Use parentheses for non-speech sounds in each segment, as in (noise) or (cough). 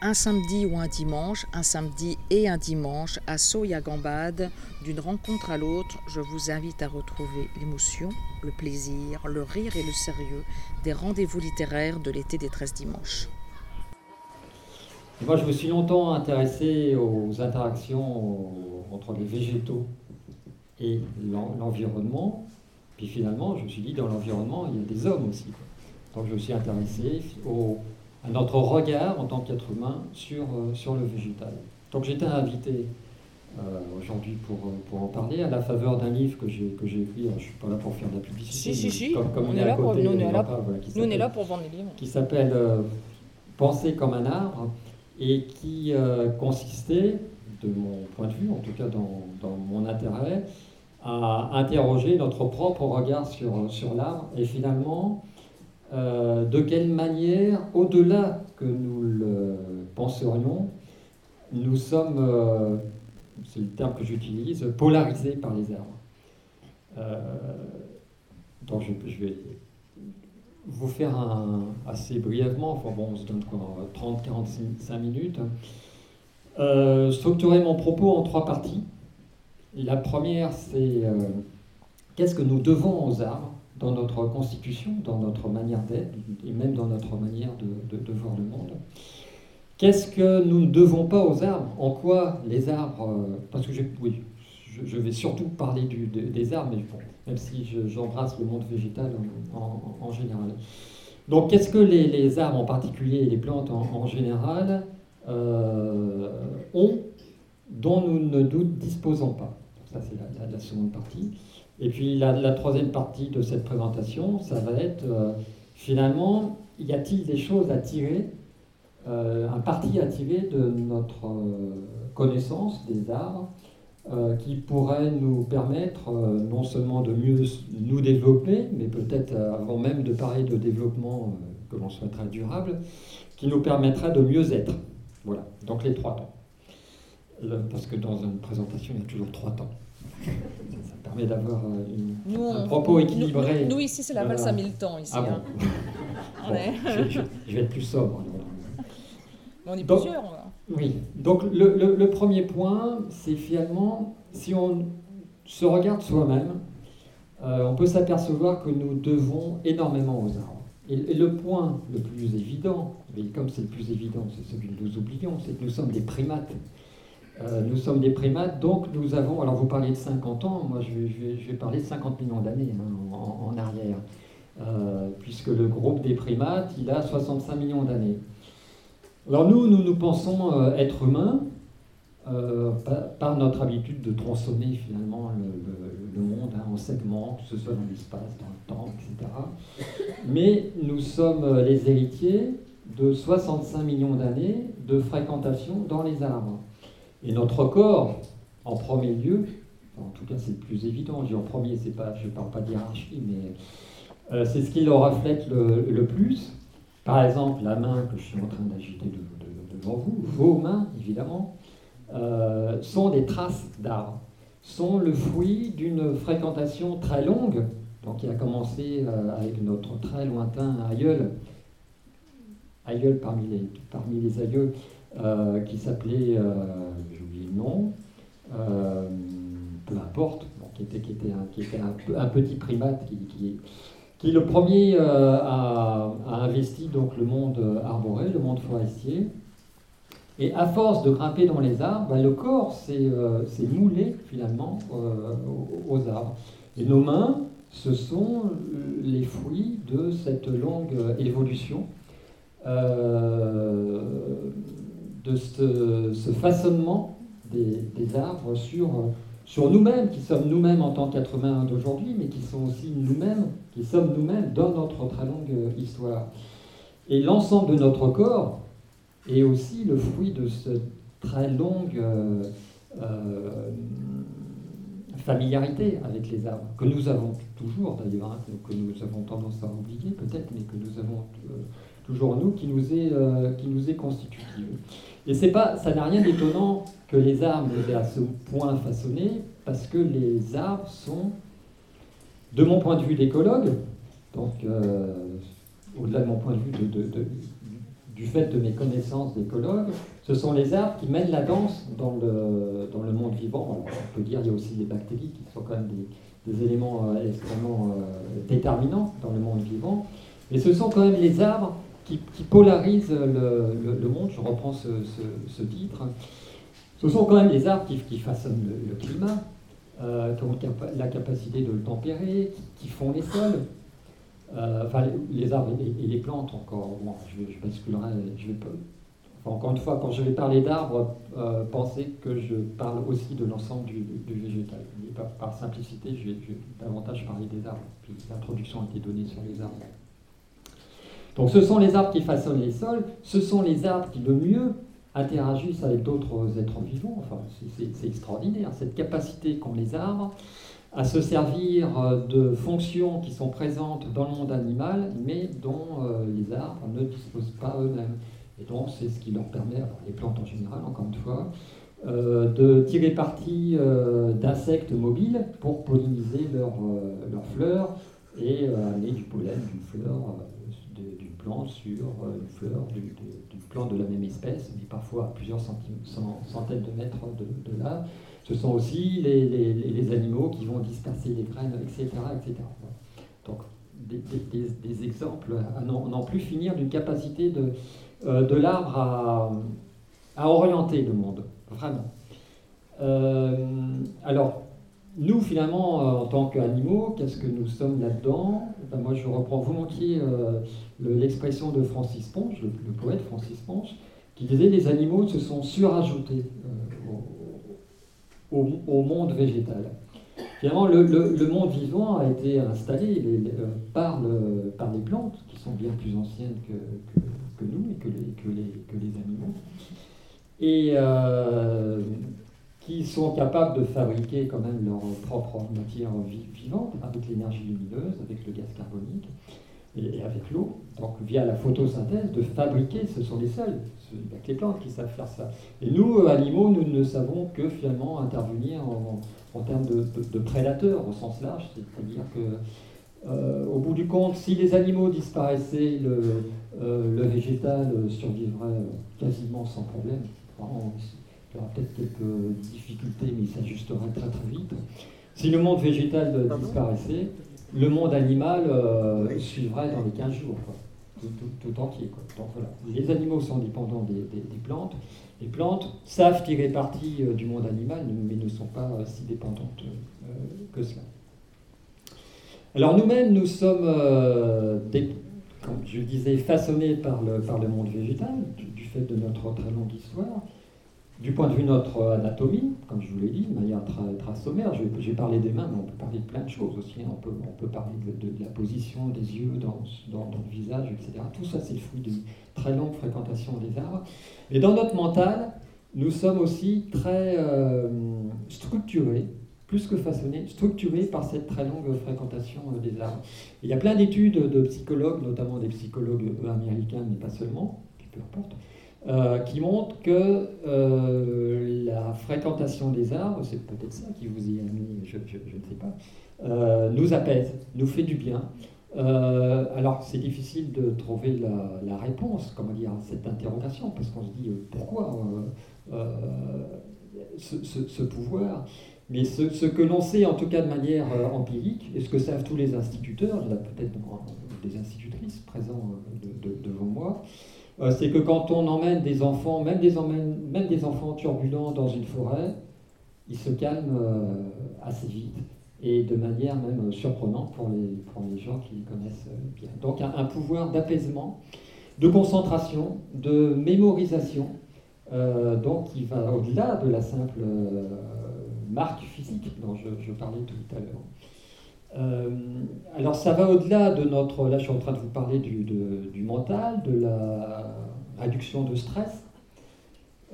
un samedi ou un dimanche, un samedi et un dimanche, à Soya-Gambade, d'une rencontre à l'autre, je vous invite à retrouver l'émotion, le plaisir, le rire et le sérieux des rendez-vous littéraires de l'été des 13 dimanches. Moi, je me suis longtemps intéressé aux interactions entre les végétaux et l'environnement. Puis finalement, je me suis dit, dans l'environnement, il y a des hommes aussi. Donc je me suis intéressé au, à notre regard en tant qu'être humain sur, euh, sur le végétal. Donc j'étais invité euh, aujourd'hui pour, euh, pour, en parler à la faveur d'un livre que j'ai, que j'ai écrit. je ne suis pas là pour faire de la publicité. Si, si, si. Comme, on, est là pour, nous, on est là, nous, on est là pour vendre des livres. Qui s'appelle Penser comme un arbre et qui consistait, de mon point de vue, en tout cas dans, dans, mon intérêt, à interroger notre propre regard sur, sur l'arbre et finalement euh, de quelle manière, au-delà que nous le penserions, nous sommes, euh, c'est le terme que j'utilise, polarisés par les arbres. Euh, donc je, vais vous faire un, assez brièvement, enfin bon, on se donne 30-45 minutes, structurer mon propos en trois parties. La première, c'est qu'est-ce que nous devons aux arbres dans notre constitution, dans notre manière d'être et même dans notre manière de, voir le monde. Qu'est-ce que nous ne devons pas aux arbres? En quoi les arbres, euh, parce que je, oui, je, vais surtout parler des arbres, mais bon, même si j'embrasse le monde végétal en, général. Donc qu'est-ce que les, arbres en particulier et les plantes en, général euh, ont dont nous ne nous disposons pas? Ça c'est la seconde partie. Et puis la, troisième partie de cette présentation, ça va être euh, finalement, y a-t-il des choses à tirer, euh, un parti à tirer de notre euh, connaissance des arts qui pourrait nous permettre non seulement de mieux nous développer, mais peut-être avant même de parler de développement que l'on souhaiterait durable, qui nous permettrait de mieux être. Voilà, donc les trois temps. parce que dans une présentation, il y a toujours trois temps permet d'avoir euh, un propos équilibré. Nous, ici, c'est la valse à mille temps. Ici, ah hein. (laughs) je, vais être plus sobre. On est plusieurs. Oui. Donc, le, le, premier point, c'est finalement, si on se regarde soi-même, euh, on peut s'apercevoir que nous devons énormément aux arbres. Et, et, le point le plus évident, mais comme c'est le plus évident, c'est celui que nous oublions, c'est que nous sommes des primates. Euh, nous sommes des primates, donc nous avons, alors vous parlez de 50 ans, moi je vais, parler de 50 millions d'années hein, en, arrière, euh, puisque le groupe des primates, il a 65 millions d'années. Alors nous, nous nous pensons euh, être humains par, notre habitude de tronçonner finalement le, monde hein, en segments, que ce soit dans l'espace, dans le temps, etc. Mais nous sommes les héritiers de 65 millions d'années de fréquentation dans les arbres. Et notre corps, en premier lieu, en tout cas c'est le plus évident, je dis en premier, pas, je ne parle pas d'hierarchie, mais euh, c'est ce qui le reflète le, plus. Par exemple, la main que je suis en train d'agiter devant vous, vos mains évidemment, euh, sont des traces d'arbres, sont le fruit d'une fréquentation très longue, donc qui a commencé euh, avec notre très lointain aïeul, aïeul parmi les, parmi les aïeux, euh, qui s'appelait, euh, j'ai oublié le nom, euh, peu importe, qui était, qui était, un, petit primate qui, qui le premier a, investi donc le monde arboré, le monde forestier. Et à force de grimper dans les arbres, bah, le corps s'est moulé finalement aux, arbres. Et nos mains, ce sont les fruits de cette longue évolution. Euh, de ce, façonnement des, arbres sur, sur nous-mêmes, qui sommes nous-mêmes en tant qu'êtres humains d'aujourd'hui, mais qui sont aussi nous-mêmes, qui sommes nous-mêmes dans notre très longue histoire. Et l'ensemble de notre corps est aussi le fruit de cette très longue euh, euh, familiarité avec les arbres, que nous avons toujours d'ailleurs, hein, que nous avons tendance à oublier peut-être, mais que nous avons euh, toujours nous, qui nous est, qui nous est constitutive. Et c'est pas, ça n'a rien d'étonnant que les arbres aient à ce point façonné, parce que les arbres sont, de mon point de vue d'écologue, donc euh, au-delà de mon point de vue du fait de mes connaissances d'écologue, ce sont les arbres qui mènent la danse dans le, dans le monde vivant. on peut dire qu'il y a aussi des bactéries qui sont quand même des, des éléments euh, extrêmement euh, déterminants dans le monde vivant. Mais ce sont quand même les arbres qui, polarisent le, monde. Je reprends ce, titre. Ce sont quand même les arbres qui, façonnent le, climat, euh, qui ont la capacité de le tempérer, qui, font les sols. Euh, enfin, les, arbres et, les plantes encore. Bon, je, je basculerai, je vais encore une fois, quand je vais parler d'arbres, euh, pensez que je parle aussi de l'ensemble du, végétal. par, simplicité, je vais, davantage parler des arbres. L'introduction a été donnée sur les arbres. Donc ce sont les arbres qui façonnent les sols, ce sont les arbres qui le mieux interagissent avec d'autres êtres vivants. Enfin, c'est extraordinaire, cette capacité qu'ont les arbres à se servir euh, de fonctions qui sont présentes dans le monde animal, mais dont euh, les arbres ne disposent pas eux-mêmes. Et donc, c'est ce qui leur permet, les plantes en général, encore une fois, euh, de tirer parti d'insectes mobiles pour polliniser leurs fleurs et amener du pollen d'une fleur, sur une fleur d'une plante de la même espèce, mais parfois à plusieurs centaines de mètres de, là. Ce sont aussi les, animaux qui vont disperser les graines, etc. etc. Donc, des, exemples à n'en plus finir d'une capacité de, euh, de l'arbre à, orienter le monde, vraiment. Euh, alors, nous, finalement, euh, en tant qu'animaux, qu'est-ce que nous sommes là-dedans? Ben, Moi, je reprends volontiers l'expression de Francis Ponge, le, poète Francis Ponge, qui disait les animaux se sont surajoutés au, monde végétal. Finalement, le, monde vivant a été installé par, par, les plantes, qui sont bien plus anciennes que nous et que les, que les, animaux, et euh, qui sont capables de fabriquer quand même leur propre matière vivante avec l'énergie lumineuse, avec le gaz carbonique et, avec l'eau, donc via la photosynthèse, de fabriquer, ce sont les seuls, n'y a que les plantes qui savent faire ça. Et nous, animaux, nous ne savons que finalement intervenir en, termes de, prédateurs au sens large, c'est-à-dire que euh, au bout du compte, si les animaux disparaissaient, le, euh, le végétal survivrait quasiment sans problème. Il y aura peut-être quelques difficultés, mais il s'ajusterait très très vite. Si le monde végétal disparaissait, le monde animal euh, suivrait dans les 15 jours, Tout, entier. Donc, voilà. Les animaux sont dépendants des, plantes. Les plantes savent tirer parti du monde animal, mais ne sont pas si dépendantes que cela. Alors nous-mêmes, nous sommes, euh, comme je le disais, façonnés par le, par le monde végétal, du, fait de notre très longue histoire. Du point de vue de notre anatomie, comme je vous l'ai dit, de manière très, très sommaire, j'ai parlé des mains, mais on peut parler de plein de choses aussi. Hein. On peut, on peut parler de, la position des yeux dans, dans, le visage, etc. Tout ça, c'est le fruit d'une très longue fréquentation des arbres. Et dans notre mental, nous sommes aussi très euh, structurés plus que façonné, structuré par cette très longue fréquentation euh, des arbres. il y a plein d'études de psychologues, notamment des psychologues américains, mais pas seulement, peu importe, euh, qui montrent que euh, la fréquentation des arbres, c'est peut-être ça qui vous y a amené, je, ne sais pas, nous apaise, nous fait du bien. alors c'est difficile de trouver la, réponse, comment dire, à cette interrogation, parce qu'on se dit pourquoi ce, pouvoir? Mais ce, que l'on sait, en tout cas de manière euh, empirique, et ce que savent tous les instituteurs, il y en a peut-être des institutrices présents euh, devant moi, euh, c'est que quand on emmène des enfants, même des, enfants turbulents dans une forêt, ils se calment assez vite et de manière même surprenante pour les, gens qui les connaissent bien. Donc un, un pouvoir d'apaisement, de concentration, de mémorisation, donc qui va au-delà de la simple marque physique dont je, parlais tout à l'heure. Euh, alors ça va au-delà de notre... Là je suis en train de vous parler du, du mental, de la réduction de stress,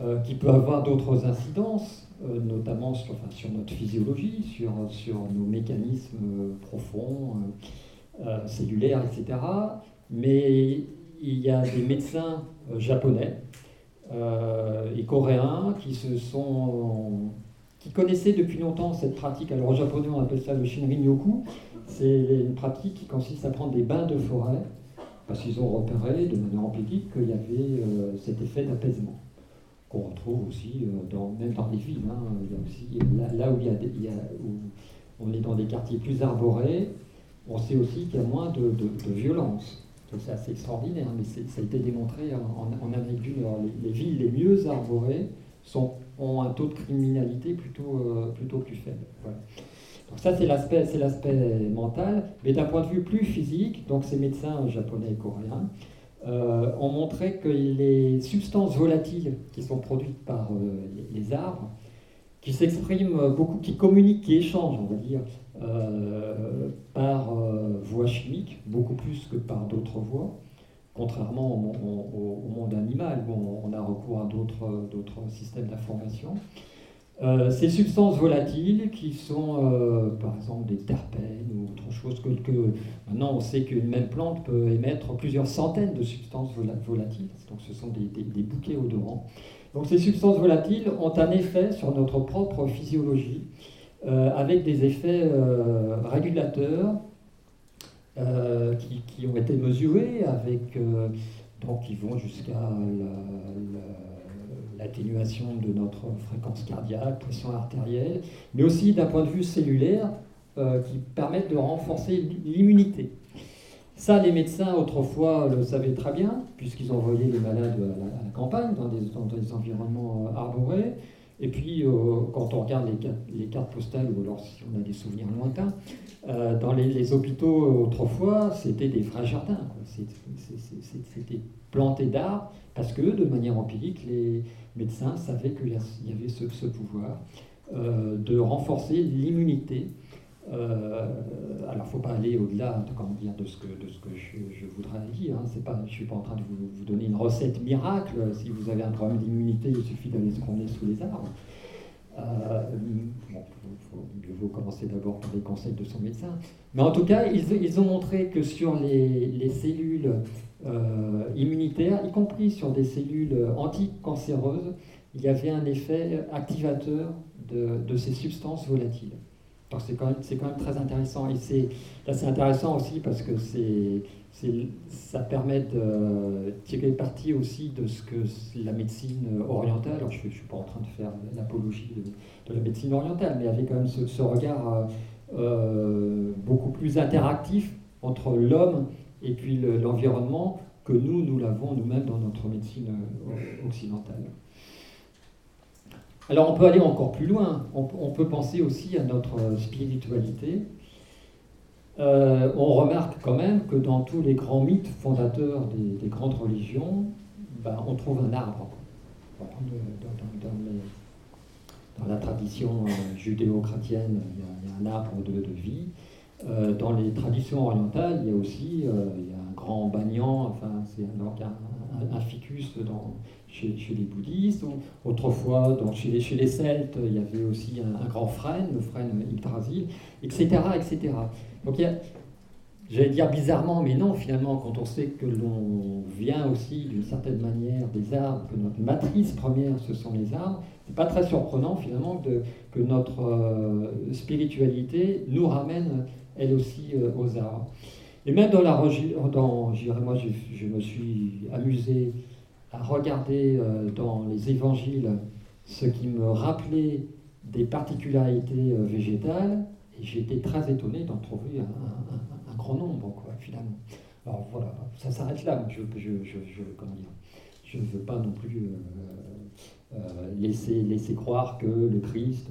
euh, qui peut avoir d'autres incidences, euh, notamment sur, enfin, sur, notre physiologie, sur, sur nos mécanismes profonds, cellulaires, etc. Mais il y a des médecins japonais et coréens qui se sont qui connaissaient depuis longtemps cette pratique. Alors en japonais, on appelle ça le Shinrin-yoku. C'est une pratique qui consiste à prendre des bains de forêt parce qu'ils ont repéré de manière empirique qu'il y avait cet effet d'apaisement qu'on retrouve aussi dans, même dans les villes. Hein. il y a aussi là, où on est dans des quartiers plus arborés, on sait aussi qu'il y a moins de, violence. C'est assez extraordinaire, mais ça a été démontré en, Amérique du Nord. Les, villes les mieux arborées sont, ont un taux de criminalité plutôt, euh, plutôt plus faible. Donc ça, c'est l'aspect, c'est l'aspect mental. Mais d'un point de vue plus physique, donc ces médecins japonais et coréens euh, ont montré que les substances volatiles qui sont produites par euh, les, arbres, qui s'expriment beaucoup, qui communiquent, qui échangent, on va dire, par voie chimique, beaucoup plus que par d'autres voies, contrairement au, monde animal où on, a recours à d'autres systèmes d'information. Euh, ces substances volatiles qui sont par exemple des terpènes ou autre chose que, maintenant on sait qu'une même plante peut émettre plusieurs centaines de substances volatiles, donc ce sont des, bouquets odorants. Donc ces substances volatiles ont un effet sur notre propre physiologie euh, avec des effets euh, régulateurs euh, qui, ont été mesurés, avec, donc qui vont jusqu'à l'atténuation de notre fréquence cardiaque, pression artérielle, mais aussi d'un point de vue cellulaire, qui permettent de renforcer l'immunité. Ça, les médecins autrefois le savaient très bien, puisqu'ils envoyaient les malades à la, campagne, dans des environnements arborés. Et puis, euh, quand on regarde les, cartes postales, ou alors si on a des souvenirs lointains, euh, dans les, hôpitaux autrefois, c'était des vrais jardins. C'était planté d'arbres, parce que de manière empirique, les médecins savaient qu'il y avait ce, pouvoir euh, de renforcer l'immunité euh, alors, il ne faut pas aller au-delà de, ce que, je, voudrais dire. Hein. Pas, je ne suis pas en train de vous, donner une recette miracle. Si vous avez un problème d'immunité, il suffit d'aller se promener sous les arbres. Euh, bon, commencer d'abord par les conseils de son médecin. Mais en tout cas, ils, ont montré que sur les, les cellules euh, immunitaires, y compris sur des cellules anticancéreuses, il y avait un effet activateur de ces substances volatiles c'est quand, quand, même très intéressant. Et c'est, intéressant aussi parce que c'est, ça permet de tirer parti aussi de ce que la médecine orientale, alors je ne suis pas en train de faire l'apologie de, la médecine orientale, mais avait quand même ce, regard euh, beaucoup plus interactif entre l'homme et puis l'environnement que nous, nous l'avons nous-mêmes dans notre médecine euh, occidentale. Alors on peut aller encore plus loin, on, peut penser aussi à notre spiritualité. Euh, on remarque quand même que dans tous les grands mythes fondateurs des, grandes religions, ben, on trouve un arbre. dans, la tradition euh, judéo-chrétienne, il, y, a un arbre de, vie. Euh, dans les traditions orientales, il y a aussi un grand banyan, enfin c'est un, un, ficus dans, chez, les bouddhistes. Autrefois, donc chez, les, chez les Celtes, il y avait aussi un, grand frêne, le frêne Yggdrasil, etc. etc. Donc j'allais dire bizarrement, mais non, finalement, quand on sait que l'on vient aussi d'une certaine manière des arbres, que notre matrice première, ce sont les arbres, c'est pas très surprenant finalement que notre euh, spiritualité nous ramène elle aussi euh, aux arbres. Et même dans la dans, moi je me suis amusé à regarder euh, dans les évangiles ce qui me rappelait des particularités euh, végétales, et été très étonné d'en trouver un, grand nombre, quoi, finalement. Alors voilà, ça s'arrête là. Je, je, je, je, je ne veux pas non plus euh, laisser, laisser croire que le Christ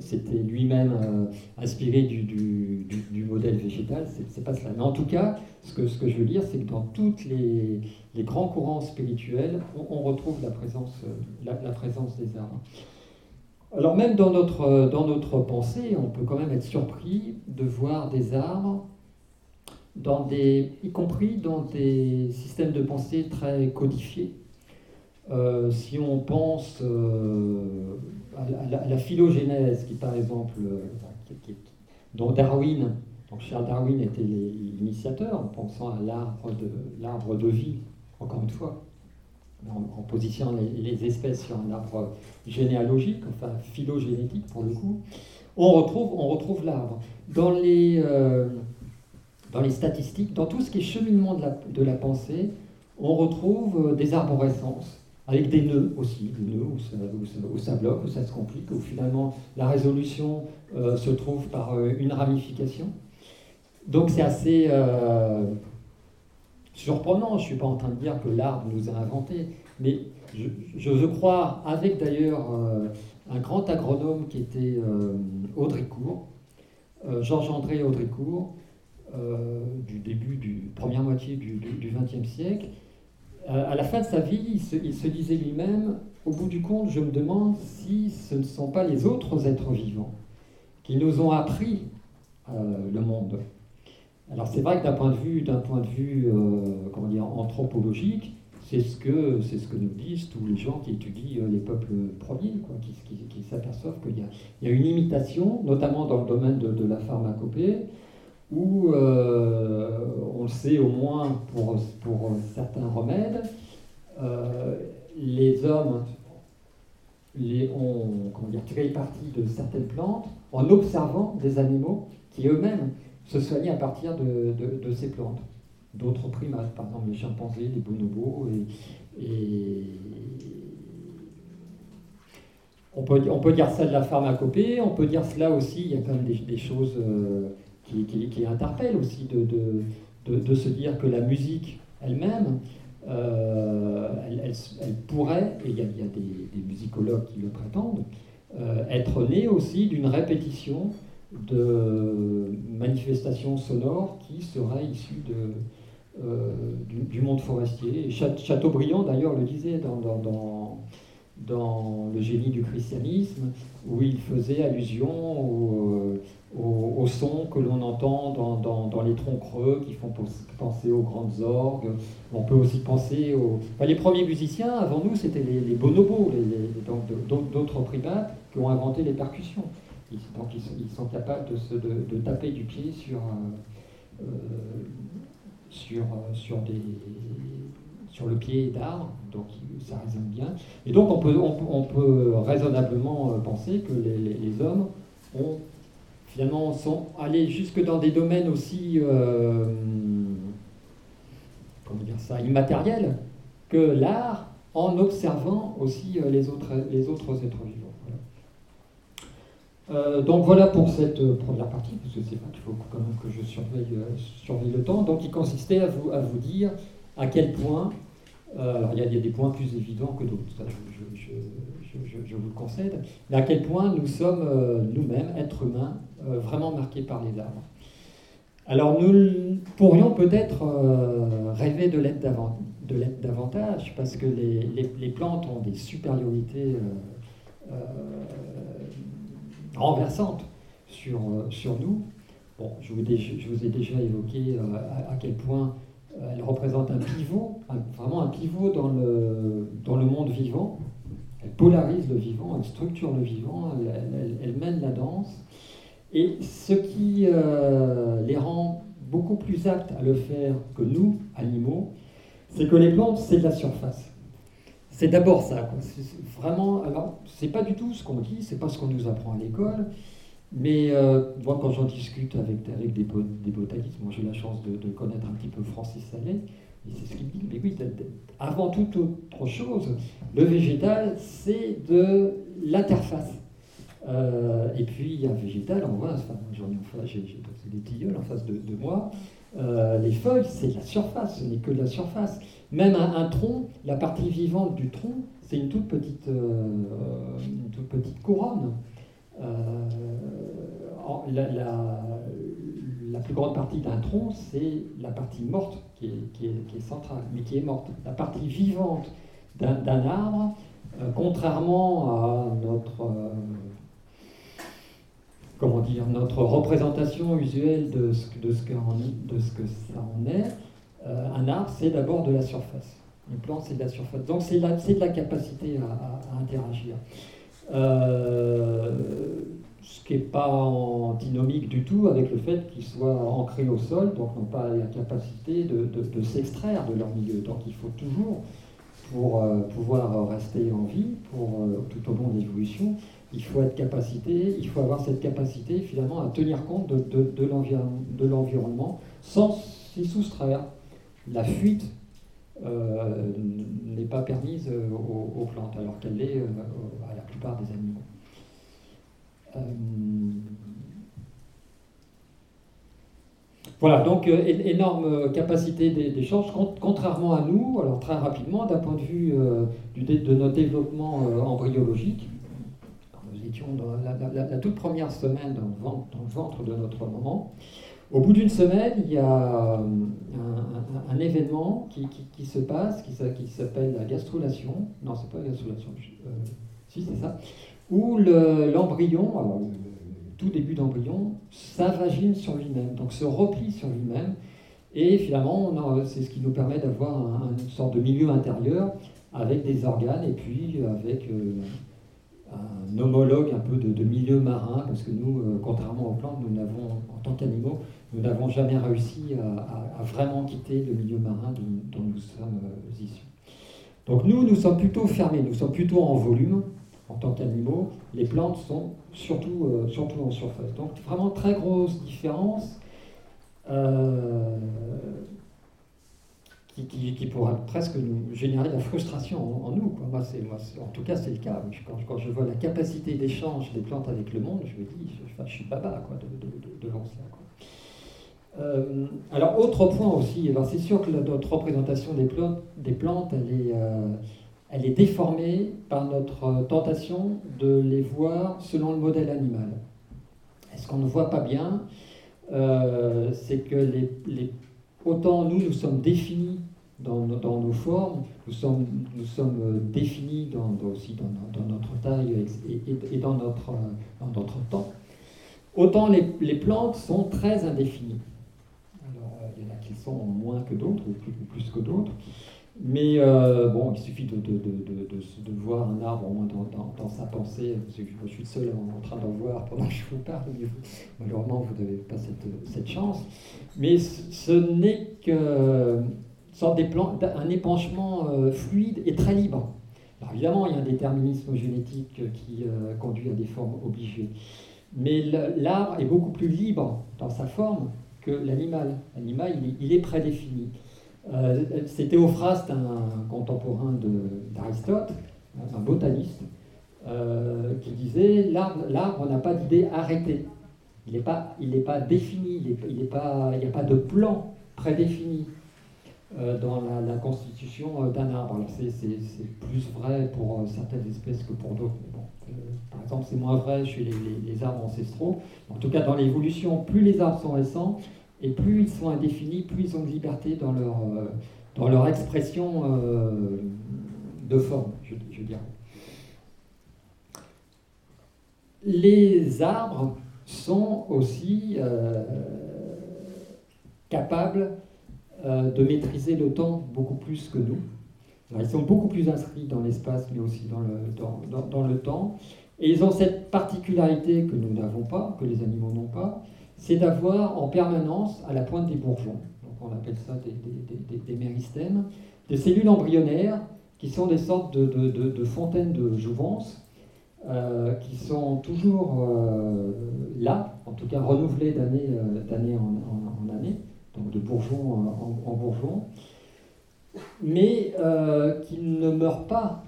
s'était lui-même inspiré du, modèle végétal. C'est pas cela. Mais en tout cas, ce que, ce que je veux dire, c'est que dans toutes les, les grands courants spirituels, on, retrouve la présence, euh, la, présence des arbres. Alors même dans notre, euh, dans notre pensée, on peut quand même être surpris de voir des arbres, dans des, y compris dans des systèmes de pensée très codifiés. Euh, si on pense à, la, phylogénèse, qui par exemple, dont Darwin, donc Charles Darwin était l'initiateur, en pensant à l'arbre de, l'arbre de vie encore une fois, en, positionnant les, espèces sur un arbre généalogique, enfin phylogénétique pour le coup, on retrouve, on retrouve l'arbre. Dans les, euh, dans les statistiques, dans tout ce qui est cheminement de la, pensée, on retrouve euh, des arborescences, avec des nœuds aussi, des nœuds où ça, bloque, où ça se complique, où finalement la résolution euh, se trouve par euh, une ramification. Donc c'est assez surprenant, je ne suis pas en train de dire que l'arbre nous a inventé, mais je, veux croire, avec d'ailleurs un grand agronome qui était Audricourt, Georges-André Audricourt, euh, du début du première moitié du XXe siècle. Euh, à la fin de sa vie, il se, disait lui-même, au bout du compte, je me demande si ce ne sont pas les autres êtres vivants qui nous ont appris euh, le monde. Alors c'est vrai que d'un point de vue, d'un point de vue comment dire, anthropologique, c'est ce, que, c'est ce que nous disent tous les gens qui étudient les peuples premiers, quoi, qui, s'aperçoivent qu'il y, a, une imitation, notamment dans le domaine de, de la pharmacopée, où euh, on le sait au moins pour, pour certains remèdes, euh, les hommes les ont comment dire, tiré parti de certaines plantes en observant des animaux qui eux-mêmes se soignaient à partir de, de, ces plantes. D'autres primates, par exemple les chimpanzés, les bonobos, et, on, peut, on peut dire ça de la pharmacopée, on peut dire cela aussi, il y a quand même des, choses... Euh, qui, interpelle aussi de, de, de, se dire que la musique elle-même, euh, elle, pourrait, et il y a, des, musicologues qui le prétendent, euh, être née aussi d'une répétition de manifestations sonores qui seraient issues de, euh, du, monde forestier. Chateaubriand d'ailleurs le disait dans, Le génie du christianisme, où il faisait allusion au, au, son que l'on entend dans, dans, les troncs creux qui font penser aux grandes orgues. On peut aussi penser aux... les premiers musiciens, avant nous, c'était les, bonobos, d'autres primates qui ont inventé les percussions. donc ils, sont capables de, de, taper du pied sur, euh, sur, sur, des, sur le pied d'arbres, donc ça résonne bien. Et donc on peut, on, peut raisonnablement penser que les, hommes ont finalement sont allés jusque dans des domaines aussi, euh, comment dire ça, immatériels que l'art, en observant aussi euh, les, autres, les autres êtres vivants. Euh, donc voilà pour cette première partie, parce que c'est vrai qu'il faut quand même que je surveille, surveille, le temps. Donc il consistait à vous, à vous dire à quel point, alors il y, a des points plus évidents que d'autres, je, vous le concède, mais à quel point nous sommes nous-mêmes, êtres humains, euh, vraiment marqués par les arbres. Alors nous pourrions peut-être euh, rêver de l'être davantage, parce que les, plantes ont des supériorités euh, renversantes sur, sur nous. Bon, je vous ai déjà évoqué à, quel point elle représente un pivot, vraiment un pivot dans le, dans le monde vivant. Elle polarise le vivant, elle structure le vivant, elle mène la danse. Et ce qui euh, les rend beaucoup plus aptes à le faire que nous, animaux, c'est que les plantes, c'est de la surface. C'est d'abord ça. C'est vraiment, alors, c'est pas du tout ce qu'on dit, c'est pas ce qu'on nous apprend à l'école. Mais euh, moi, quand j'en discute avec, avec des, botanistes, moi j'ai la chance de, connaître un petit peu Francis Salé, et c'est ce qu'il dit. Mais oui, avant toute autre chose, le végétal, c'est de l'interface. Euh, et puis un végétal, on voit, enfin, j'en ai en face, j'ai des tilleuls en face de, moi. Euh, les feuilles, c'est la surface, ce n'est que la surface. Même un, tronc, la partie vivante du tronc, c'est une toute une toute petite couronne. La, la, plus grande partie d'un tronc, c'est la partie morte qui est, centrale, mais qui est morte. La partie vivante d'un arbre, contrairement à notre comment dire, notre représentation usuelle de ce, que, ça en est, euh, un arbre, c'est d'abord de la surface. Une plante, c'est de la surface. Donc, c'est de la capacité à, interagir. Euh, ce qui n'est pas antinomique du tout avec le fait qu'ils soient ancrés au sol, donc n'ont pas la capacité de, de, s'extraire de leur milieu. Donc, il faut toujours, pour euh, pouvoir rester en vie, pour, tout au long de l'évolution, il faut être capacité, il faut avoir cette capacité finalement à tenir compte de, de, l'environnement sans s'y soustraire. La fuite euh, n'est pas permise aux, plantes alors qu'elle l'est euh, à la des animaux. Euh, voilà, donc énorme capacité d'échange, contrairement à nous, alors très rapidement, d'un point de vue de notre développement embryologique, dans la, toute première semaine dans le, ventre, de notre maman. Au bout d'une semaine, il y a euh, un, événement qui, se passe, qui, s'appelle la gastrulation. Non, c'est pas la gastrulation, euh, si c'est ça. Où l'embryon, alors le, tout début d'embryon, s'invagine sur lui-même, donc se replie sur lui-même. Et finalement, c'est ce qui nous permet d'avoir une sorte de milieu intérieur avec des organes et puis avec euh, un homologue un peu de, milieu marin, parce que nous, euh, contrairement aux plantes, nous n'avons, en tant qu'animaux, nous n'avons jamais réussi à, vraiment quitter le milieu marin dont, nous sommes euh, issus. Donc nous, nous sommes plutôt fermés, nous sommes plutôt en volume en tant qu'animaux. Les plantes sont surtout, euh, surtout en surface. Donc vraiment très grosse différence qui, qui, pourrait presque nous générer de la frustration en, nous. Moi, en tout cas, c'est le cas. Quand, je vois la capacité d'échange des plantes avec le monde, je me dis, je, je suis baba quoi, de, de, devant euh, alors, autre point aussi, c'est sûr que notre représentation des plantes, des plantes elle, est, euh, elle est déformée par notre tentation de les voir selon le modèle animal. est ce qu'on ne voit pas bien, euh, c'est que Autant nous, nous sommes définis dans, nos formes, nous sommes, euh, définis aussi dans, notre taille et, dans, notre, temps. Autant les, plantes sont très indéfinies. Alors, euh, il y en a qui sont moins que d'autres, ou plus que d'autres. Mais euh, bon, il suffit de, de, de, de, voir un arbre au moins dans, sa pensée. Je suis seul en, train d'en voir pendant que je vous parle. Malheureusement, vous n'avez pas cette, cette, chance. Mais ce n'est qu'un un épanchement euh, fluide et très libre. Alors évidemment, il y a un déterminisme génétique qui euh, conduit à des formes obligées. Mais l'arbre est beaucoup plus libre dans sa forme que l'animal. L'animal, il est prédéfini. Euh, c'est Théophraste, un contemporain d'Aristote, un botaniste, euh, qui disait l'arbre n'a pas d'idée arrêtée. Il n'est pas, pas défini, il n'y a pas de plan prédéfini euh, dans la, constitution d'un arbre. c'est plus vrai pour certaines espèces que pour d'autres. par exemple, c'est moins vrai chez les, les, arbres ancestraux. En tout cas, dans l'évolution, plus les arbres sont récents, et plus ils sont indéfinis, plus ils ont de liberté dans leur, euh, dans leur expression euh, de forme, je, dirais. Les arbres sont aussi euh, capables de maîtriser le temps beaucoup plus que nous. ils sont beaucoup plus inscrits dans l'espace, mais aussi dans le, dans, dans le temps. Et ils ont cette particularité que nous n'avons pas, que les animaux n'ont pas, c'est d'avoir en permanence, à la pointe des bourgeons, donc on appelle ça des, méristèmes, des cellules embryonnaires qui sont des sortes de, fontaines de jouvence, euh, qui sont toujours euh, là, en tout cas renouvelées d'année euh, en, année, donc de bourgeon en, bourgeon, mais qui ne meurent pas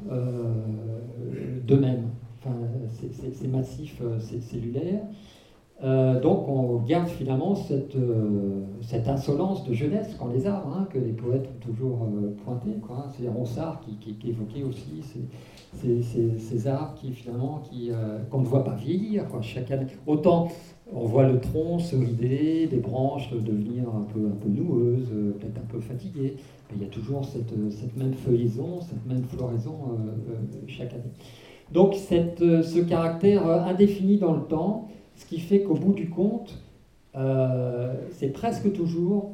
d'eux-mêmes. Enfin, c'est massif, c'est cellulaire. Euh, donc on garde finalement cette, euh, cette, insolence de jeunesse qu'ont les arbres, hein, que les poètes ont toujours euh, pointé. C'est Ronsard qui, qui, évoquait aussi ces, arbres qui finalement qui, qu'on ne voit pas vieillir. Chaque année. Autant on voit le tronc se rider, des branches devenir un peu, un peu noueuses, peut-être un peu fatiguées, mais il y a toujours cette, même feuillaison, cette même floraison chaque année. Donc ce caractère indéfini dans le temps, ce qui fait qu'au bout du compte, euh, c'est presque toujours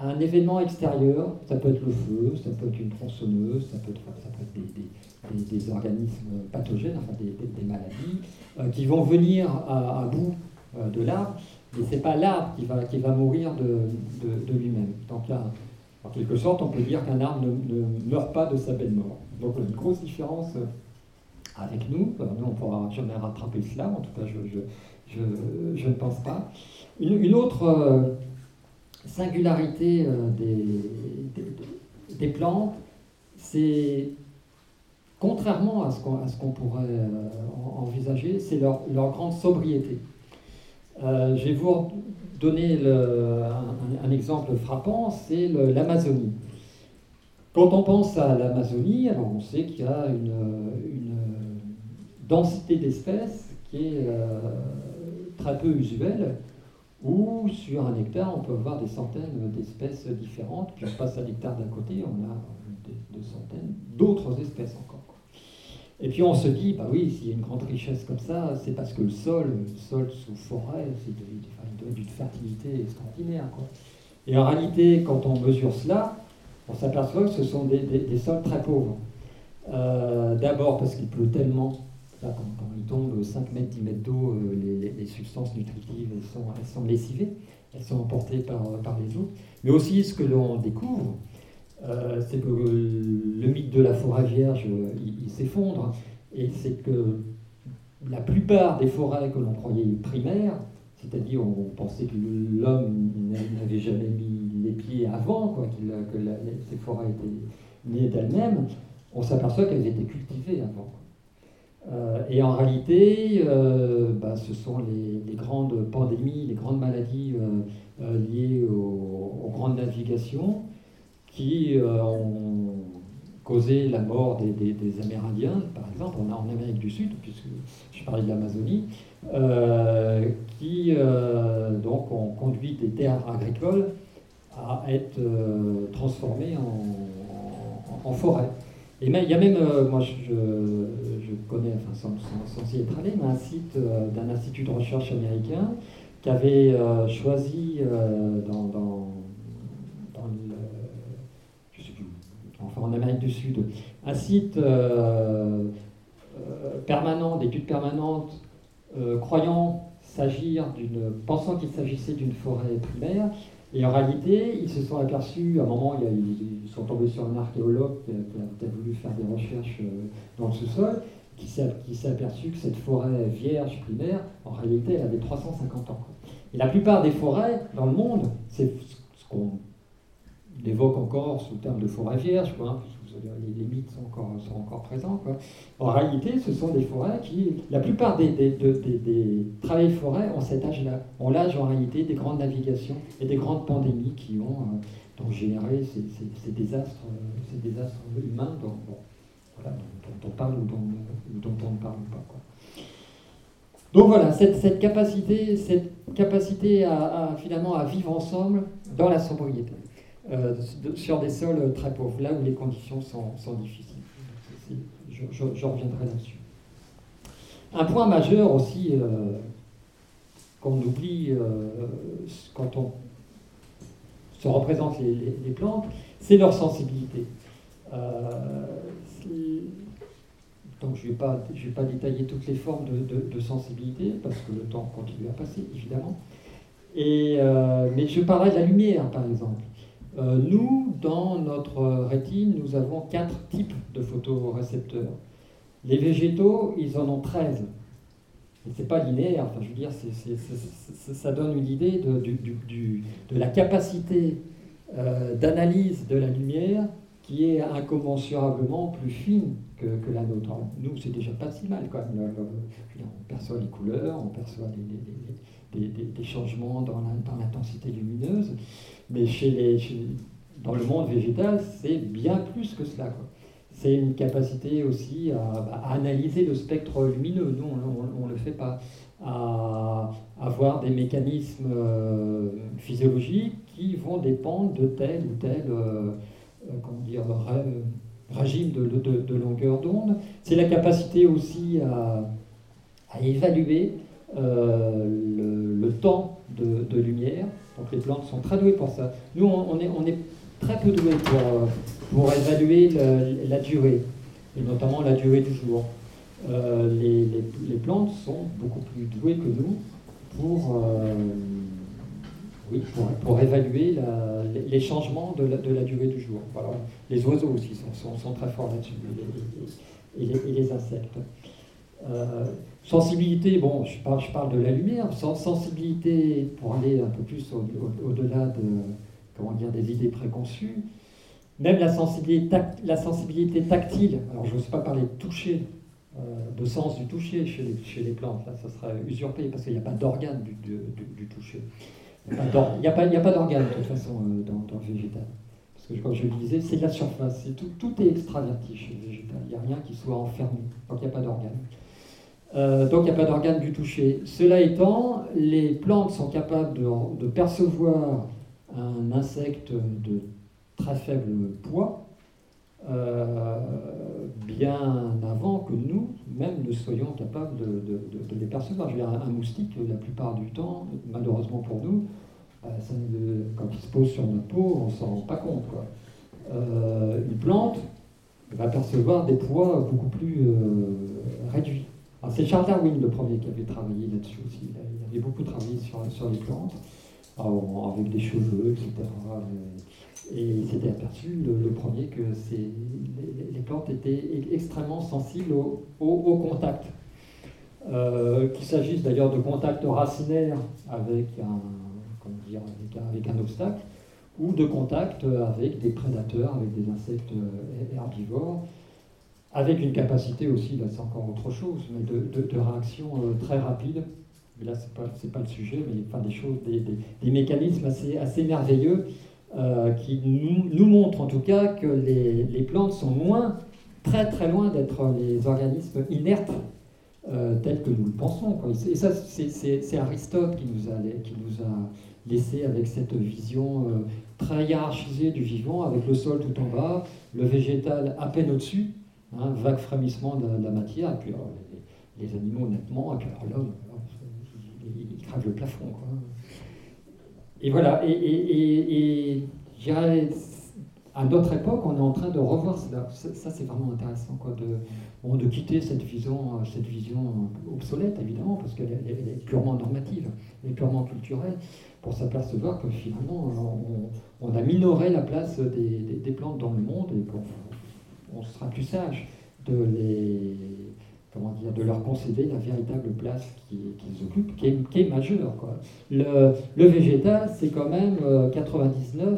un événement extérieur. Ça peut être le feu, ça peut être une tronçonneuse, ça peut être, des, organismes pathogènes, enfin des, maladies, euh, qui vont venir à, bout euh, de l'arbre. Mais ce n'est pas l'arbre qui va, qui va mourir de, de, lui-même. Donc là, en quelque sorte, on peut dire qu'un arbre ne, ne, meurt pas de sa belle mort. Donc une grosse différence avec nous. nous, on ne pourra jamais rattraper cela, en tout cas, je, ne pense pas. Une, autre singularité des, plantes, c'est contrairement à ce qu'on pourrait envisager, c'est leur, grande sobriété. je vais vous donner un, exemple frappant, c'est l'Amazonie. Quand on pense à l'Amazonie, on sait qu'il y a une, densité d'espèces qui est euh, très peu usuelle, où sur un hectare, on peut avoir des centaines d'espèces différentes, puis on passe à l'hectare d'un côté, on a des, centaines d'autres espèces encore. Et puis on se dit, bah oui, s'il y a une grande richesse comme ça, c'est parce que le sol, le sol sous forêt, c'est d'une fertilité extraordinaire. Et en réalité, quand on mesure cela, on s'aperçoit que ce sont des, sols très pauvres. Euh, d'abord parce qu'il pleut tellement, quand, il tombe 5 mètres, 10 mètres d'eau, euh, les, substances nutritives elles sont, elles sont lessivées, elles sont emportées par, par les eaux. Mais aussi ce que l'on découvre, euh, c'est que le mythe de la forêt vierge, il, s'effondre, et c'est que la plupart des forêts que l'on croyait primaires, c'est-à-dire on pensait que l'homme n'avait jamais mis les pieds avant, quoi, que ces forêts étaient nées d'elles-mêmes, on s'aperçoit qu'elles étaient cultivées avant. Euh, et en réalité, euh, bah, ce sont les, grandes pandémies, les grandes maladies liées aux, grandes navigations qui euh, ont causé la mort des, Amérindiens, par exemple, on a en Amérique du Sud, puisque je parlais de l'Amazonie, euh, qui euh, donc ont conduit des terres agricoles à être transformées en, en, forêt. Et il y a même, moi je, je, connais, enfin sans, sans, y être allé, mais un site d'un institut de recherche américain qui avait choisi dans, dans enfin en Amérique du Sud, un site euh, euh, permanent, d'études permanentes, euh, croyant s'agir d'une, pensant qu'il s'agissait d'une forêt primaire, et en réalité, ils se sont aperçus, à un moment, ils sont tombés sur un archéologue qui a, voulu faire des recherches dans le sous-sol, qui s'est aperçu que cette forêt vierge primaire, en réalité, elle avait 350 ans. Et la plupart des forêts dans le monde, c'est ce qu'on évoque encore sous le terme de forêt vierge, quoi, hein, les, mythes sont encore, présents. En réalité, ce sont des forêts qui, la plupart des, des, travails forêts ont cet âge-là, ont l'âge en réalité des grandes navigations et des grandes pandémies qui ont euh, généré ces, désastres, euh, ces désastres humains dont, on parle ou dont, on ne parle pas. Donc voilà, cette, capacité, cette capacité à, finalement à vivre ensemble dans la sobriété. Euh, sur des sols très pauvres, là où les conditions sont, difficiles. Je, reviendrai là-dessus. Un point majeur aussi euh, qu'on oublie euh, quand on se représente les, plantes, c'est leur sensibilité. donc je ne vais, pas, vais pas détailler toutes les formes de, sensibilité, parce que le temps continue à passer, évidemment. Et, mais je parlerai de la lumière, par exemple. Euh, nous, dans notre rétine, nous avons quatre types de photorécepteurs. Les végétaux, ils en ont 13. Et c'est pas linéaire, enfin, je veux dire, ça donne une idée de, de la capacité euh, d'analyse de la lumière qui est incommensurablement plus fine que, la nôtre. nous, c'est déjà pas si mal, quand. On perçoit les couleurs, on perçoit des, changements dans l'intensité lumineuse. Mais chez les, dans le monde végétal, c'est bien plus que cela. C'est une capacité aussi à, analyser le spectre lumineux. Nous, on ne le fait pas. À avoir des mécanismes euh, physiologiques qui vont dépendre de tel ou tel euh, euh, comment dire, régime de, longueur d'onde. C'est la capacité aussi à, évaluer le, le, temps de, lumière donc les plantes sont très douées pour ça. Nous, on est, très peu doués pour, euh, évaluer la durée, et notamment la durée du jour. Euh, les, plantes sont beaucoup plus douées que nous pour, euh, oui, pour, évaluer les changements de la, durée du jour. Les oiseaux aussi sont, très forts là-dessus, et, les, insectes. Euh, sensibilité, bon, je parle, de la lumière, sensibilité pour aller un peu plus au-delà de, comment dire, des idées préconçues. Même la sensibilité, tactile, alors je ne sais pas parler de toucher, euh, de sens du toucher chez les, plantes, là ça serait usurpé parce qu'il n'y a pas d'organe du, toucher. Il n'y a pas, d'organe de toute façon euh, dans, le végétal. Parce que comme je le disais, c'est de la surface, tout, tout est extraverti chez le végétal, il n'y a rien qui soit enfermé, donc il n'y a pas d'organe. Euh, donc il n'y a pas d'organe du toucher. Cela étant, les plantes sont capables de percevoir un insecte de très faible poids, euh, bien avant que nous, même, ne soyons capables de, les percevoir. Je veux dire, un, moustique, la plupart du temps, malheureusement pour nous, euh, quand il se pose sur notre peau, on ne s'en rend pas compte. Euh, une plante va percevoir des poids beaucoup plus réduits. C'est Charles Darwin le premier qui avait travaillé là-dessus aussi. Il avait beaucoup travaillé sur, les plantes, avec des cheveux, etc. Et il s'était aperçu, le, premier, que les, plantes étaient extrêmement sensibles au, contact. Euh, qu'il s'agisse d'ailleurs de contact racinaire avec un, obstacle, ou de contact avec des prédateurs, avec des insectes euh, herbivores, avec une capacité aussi, là c'est encore autre chose, mais de, de, réaction euh, très rapide. Mais là, ce n'est pas, pas, le sujet, mais des choses, des, des mécanismes assez, assez merveilleux euh, qui nous, montre en tout cas que les, les, plantes sont loin, très très loin d'être les organismes inertes euh, tels que nous le pensons. Et ça, c'est Aristote qui nous, a, qui laissé avec cette vision euh, très hiérarchisée du vivant, avec le sol tout en bas, le végétal à peine au-dessus, hein, vague frémissement de, la matière, et puis les, animaux nettement, et puis l'homme, il, il, le plafond. Et voilà, et, et, et, à notre époque, on est en train de revoir cela. Ça, c'est vraiment intéressant, quoi, de, de quitter cette vision, cette vision obsolète, évidemment, parce qu'elle est, purement normative, elle est purement culturelle, pour s'apercevoir que finalement, on, a minoré la place des, des, plantes dans le monde et qu'on on sera plus sage de les comment dire, de leur concéder la véritable place qu'ils occupent, qui est, majeure. Quoi. Le, le végétal, c'est quand même 99, euh,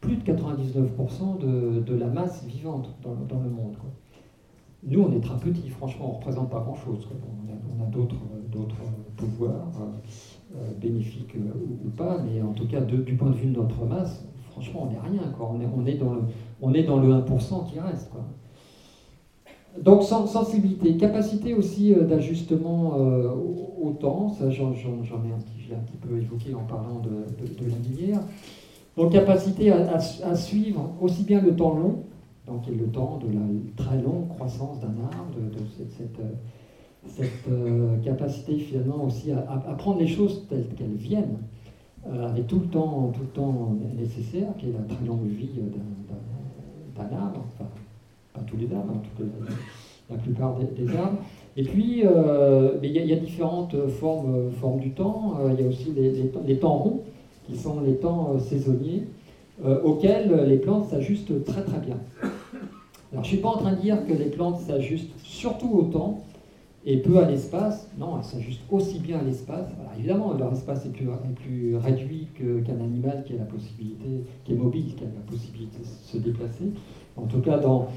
plus de 99% de, de, la masse vivante dans, le monde. Quoi. Nous, on est très petits, franchement, on ne représente pas grand-chose. On a, a d'autres pouvoirs, euh, euh, bénéfiques ou, pas, mais en tout cas, du point de vue de notre masse, franchement, on n'est rien. Quoi. On, est, on, est dans le, on est dans le 1% qui reste. Quoi. Donc sensibilité, capacité aussi euh, d'ajustement euh, au temps, ça j'en ai un petit, un petit peu évoqué en parlant de, la lumière. Donc capacité à, suivre aussi bien le temps long, donc le temps de la très longue croissance d'un arbre, de, cette, euh, capacité finalement aussi à, prendre les choses telles qu'elles viennent, avec tout le temps, tout le temps nécessaire, qui est la très longue vie d'un arbre pas tous les arbres, en tout la plupart des, arbres. Et puis, euh, il y, a différentes formes, du temps. Euh, il y a aussi les, temps ronds, qui sont les temps euh, saisonniers, auxquels les plantes s'ajustent très très bien. Alors, je ne suis pas en train de dire que les plantes s'ajustent surtout au temps et peu à l'espace. Non, elles s'ajustent aussi bien à l'espace. évidemment, leur espace est plus, plus réduit qu'un animal qui a la possibilité, qui est mobile, qui a la possibilité de se déplacer. En tout cas, dans,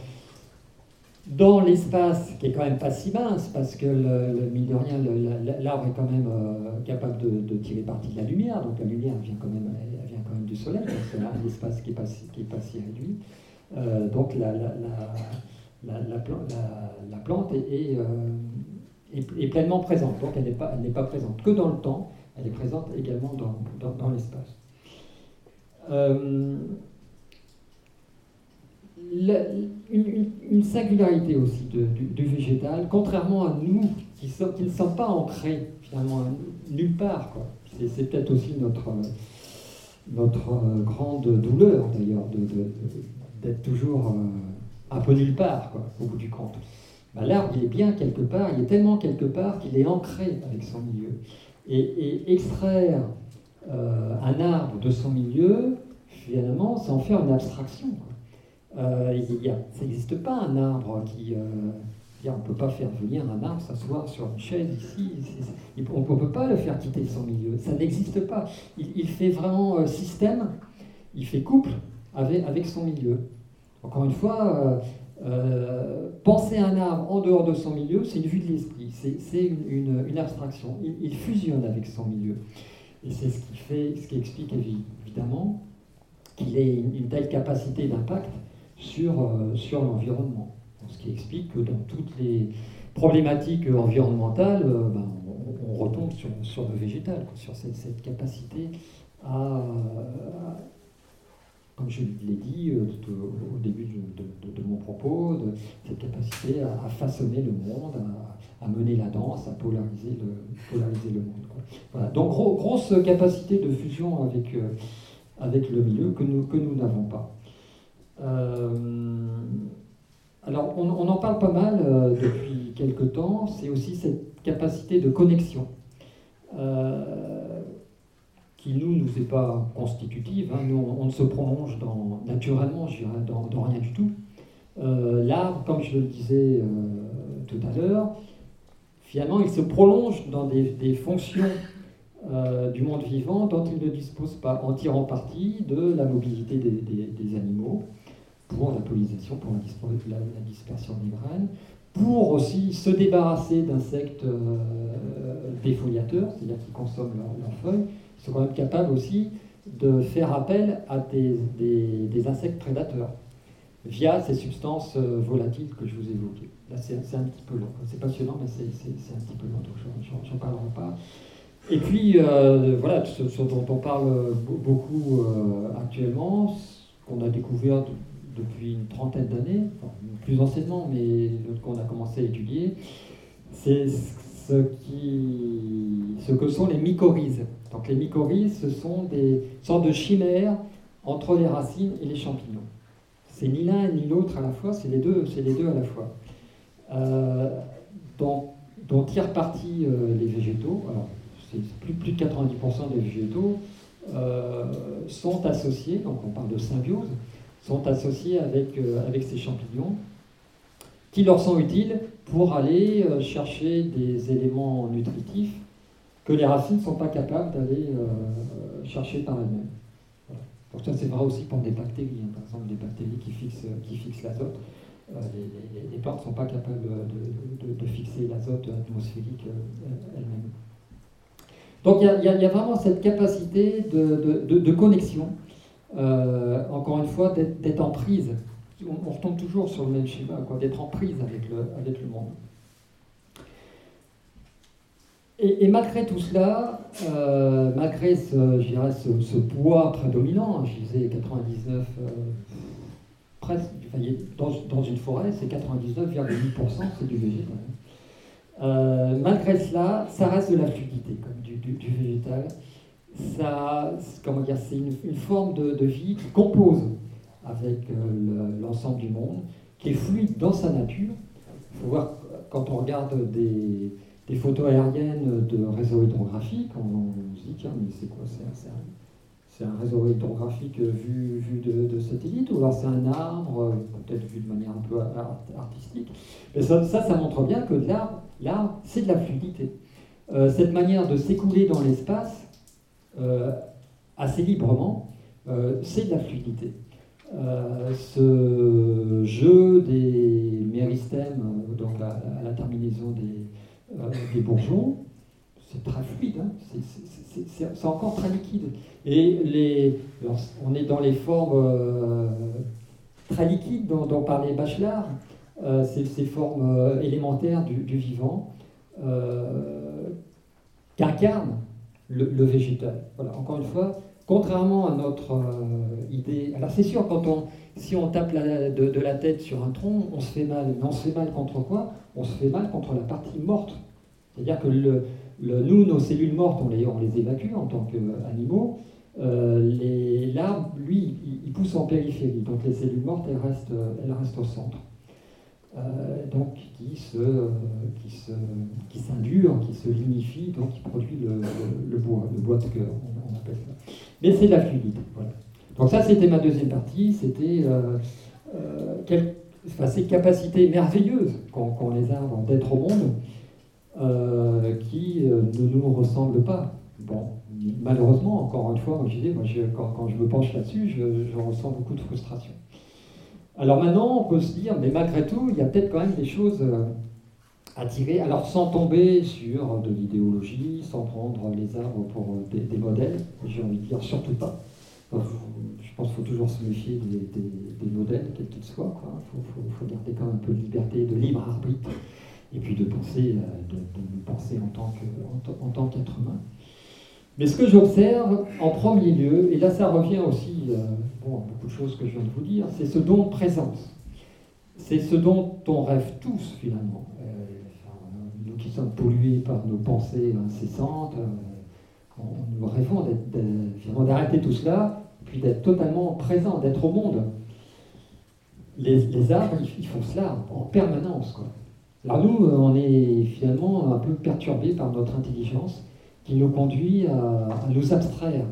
dans l'espace qui est quand même pas si mince, parce que le, mine de rien, l'arbre est quand même euh, capable de, tirer parti de la lumière, donc la lumière vient quand même, elle vient quand même du soleil, c'est un espace qui n'est pas, qui pas si réduit. Euh, donc la, la, plante est, euh, est, est, pleinement présente, donc elle n'est pas, pas présente que dans le temps, elle est présente également dans, dans l'espace une, singularité aussi du, végétal, contrairement à nous qui, ne sommes pas ancrés finalement nulle part. C'est, peut-être aussi notre, notre euh, grande douleur d'ailleurs d'être toujours euh, un peu nulle part quoi, au bout du compte. Bah, l'arbre, il est bien quelque part, il est tellement quelque part qu'il est ancré avec son milieu. Et, extraire un arbre de son milieu, finalement, c'est en faire une abstraction. Euh, ça n'existe pas un arbre qui. on ne peut pas faire venir un arbre s'asseoir sur une chaise ici. on ne peut pas le faire quitter son milieu. Ça n'existe pas. Il, fait vraiment système, il fait couple avec, son milieu. Encore une fois, euh, penser un arbre en dehors de son milieu, c'est une vue de l'esprit, c'est une, une, abstraction. Il, fusionne avec son milieu. Et c'est ce qui fait, ce qui explique évidemment qu'il ait une, telle capacité d'impact sur, euh, sur l'environnement. Ce qui explique que dans toutes les problématiques environnementales, euh, ben, on, retombe sur, sur, le végétal, sur cette, cette capacité à, comme je l'ai dit euh, au début de, mon propos, cette capacité à, façonner le monde, à, mener la danse, à polariser le, polariser le monde. Voilà. Donc grosse capacité de fusion avec, avec le milieu que nous que nous n'avons pas. Euh, alors on, en parle pas mal depuis quelque temps, c'est aussi cette capacité de connexion qui nous nous est pas constitutive. Hein. Nous, on, ne se prolonge naturellement, je dirais, dans, rien du tout. Euh, L'arbre, comme je le disais euh, tout à l'heure, finalement, il se prolonge dans des, fonctions euh, du monde vivant dont il ne dispose pas, en tirant parti de la mobilité des, animaux pour la pollinisation, pour la, dispersion des graines, pour aussi se débarrasser d'insectes défoliateurs, c'est-à-dire qui consomment leurs feuilles, sont quand même capables aussi de faire appel à des, insectes prédateurs via ces substances euh, volatiles que je vous ai évoquées. Là, c'est un petit peu long. C'est passionnant, mais c'est un petit peu long, donc je n'en parlerai pas. Et puis, euh, voilà, ce, dont on parle beaucoup euh, actuellement, qu'on a découvert depuis une trentaine d'années, plus anciennement, mais qu'on a commencé à étudier, c'est ce, que sont les mycorhizes. Donc les mycorhizes, ce sont des sortes de chimères entre les racines et les champignons. C'est ni l'un ni l'autre à la fois, c'est les deux, c'est les deux à la fois. Euh, dont, dont, tirent parti euh, les végétaux. Alors, plus, plus de 90% des végétaux euh, sont associés, donc on parle de symbiose, sont associés avec, avec ces champignons qui leur sont utiles pour aller chercher des éléments nutritifs que les racines ne sont pas capables d'aller euh, chercher par elles-mêmes. Voilà. ça c'est vrai aussi pour des bactéries, hein. par exemple des bactéries qui fixent, qui fixent l'azote. Euh, les, plantes ne sont pas capables de, fixer l'azote atmosphérique euh, elles-mêmes. Donc il y, a vraiment cette capacité de, connexion, encore une fois, d'être en prise. On, retombe toujours sur le même schéma, d'être en prise avec le, avec le monde. Et, malgré tout cela, euh, malgré ce, ce, ce, poids prédominant, hein, je disais 99, euh, presque, dans, dans, une forêt, c'est 99,8%, c'est du végétal. Euh, malgré cela, ça reste de la fluidité comme du, végétal. Ça, comment dire, c'est une, forme de, vie qui compose avec l'ensemble du monde, qui est fluide dans sa nature. Il faut voir quand on regarde des, photos aériennes de réseau hydrographique, on, se dit, tiens, mais c'est quoi C'est un, réseau hydrographique vu, vu de, satellite, ou alors c'est un arbre, peut-être vu de manière un peu artistique. Mais ça, ça, montre bien que l'arbre, c'est de la fluidité. Euh, cette manière de s'écouler dans l'espace euh, assez librement, euh, c'est de la fluidité. ce jeu des méristèmes, donc à la terminaison des, euh, bourgeons, c'est très fluide, hein. c'est encore très liquide. Et les, on est dans les formes euh, très liquides dont, parlait Bachelard, euh, ces, formes élémentaires du, vivant, qu'incarne le, végétal. Voilà, encore une fois, contrairement à notre idée. Alors c'est sûr, quand on, si on tape de, la tête sur un tronc, on se fait mal. Mais on se fait mal contre quoi? On se fait mal contre la partie morte c'est-à-dire que le, nous, nos cellules mortes, on les, on les évacue en tant qu'animaux. Euh, L'arbre, lui, il, pousse en périphérie, donc les cellules mortes, elles restent, elles restent au centre. Donc qui se, qui se, qui s'indure, qui se lignifie, donc qui produit le, bois, le bois de cœur, on, appelle ça. Mais c'est de la fluidité. Voilà. Donc ça, c'était ma deuxième partie, c'était ces capacités merveilleuses qu'ont les arbres d'être au monde, euh, qui euh, ne nous ressemblent pas. Bon, malheureusement, encore une fois, je moi, quand, je me penche là-dessus, je, ressens beaucoup de frustration. Alors maintenant, on peut se dire, mais malgré tout, il y a peut-être quand même des choses euh, à tirer, alors sans tomber sur de l'idéologie, sans prendre les arbres pour des, modèles, j'ai envie de dire surtout pas. je pense qu'il faut toujours se méfier des, modèles, quels qu'ils soient. Il faut, garder quand même un peu de liberté, de libre arbitre et puis de penser, euh, de, penser en, tant qu'être humain. Mais ce que j'observe en premier lieu, et là ça revient aussi euh, beaucoup de choses que je viens de vous dire, c'est ce don de présence. C'est ce dont on rêve tous finalement. Euh, nous qui sommes pollués par nos pensées incessantes, nous rêvons d'arrêter tout cela, puis d'être totalement présent, d'être au monde. Les, les arbres, ils, font cela en permanence. Alors nous, euh, on est finalement un peu perturbé par notre intelligence qui nous conduit à, nous abstraire,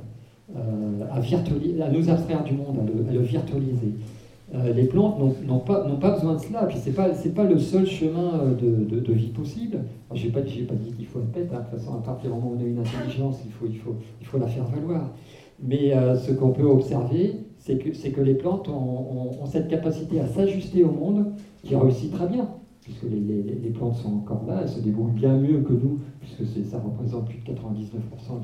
euh, à, nous abstraire du monde, à le, virtualiser. Euh, les plantes n'ont pas, besoin de cela, puis ce n'est pas, pas le seul chemin de, vie possible. Je n'ai pas, pas, dit qu'il faut être bête, hein. de toute façon, à partir du moment où on a une intelligence, il faut, la faire valoir. Mais ce qu'on peut observer, c'est que, les plantes ont cette capacité à s'ajuster au monde qui réussit très bien puisque les, plantes sont encore là, elles se débrouillent bien mieux que nous, puisque ça représente plus de 99%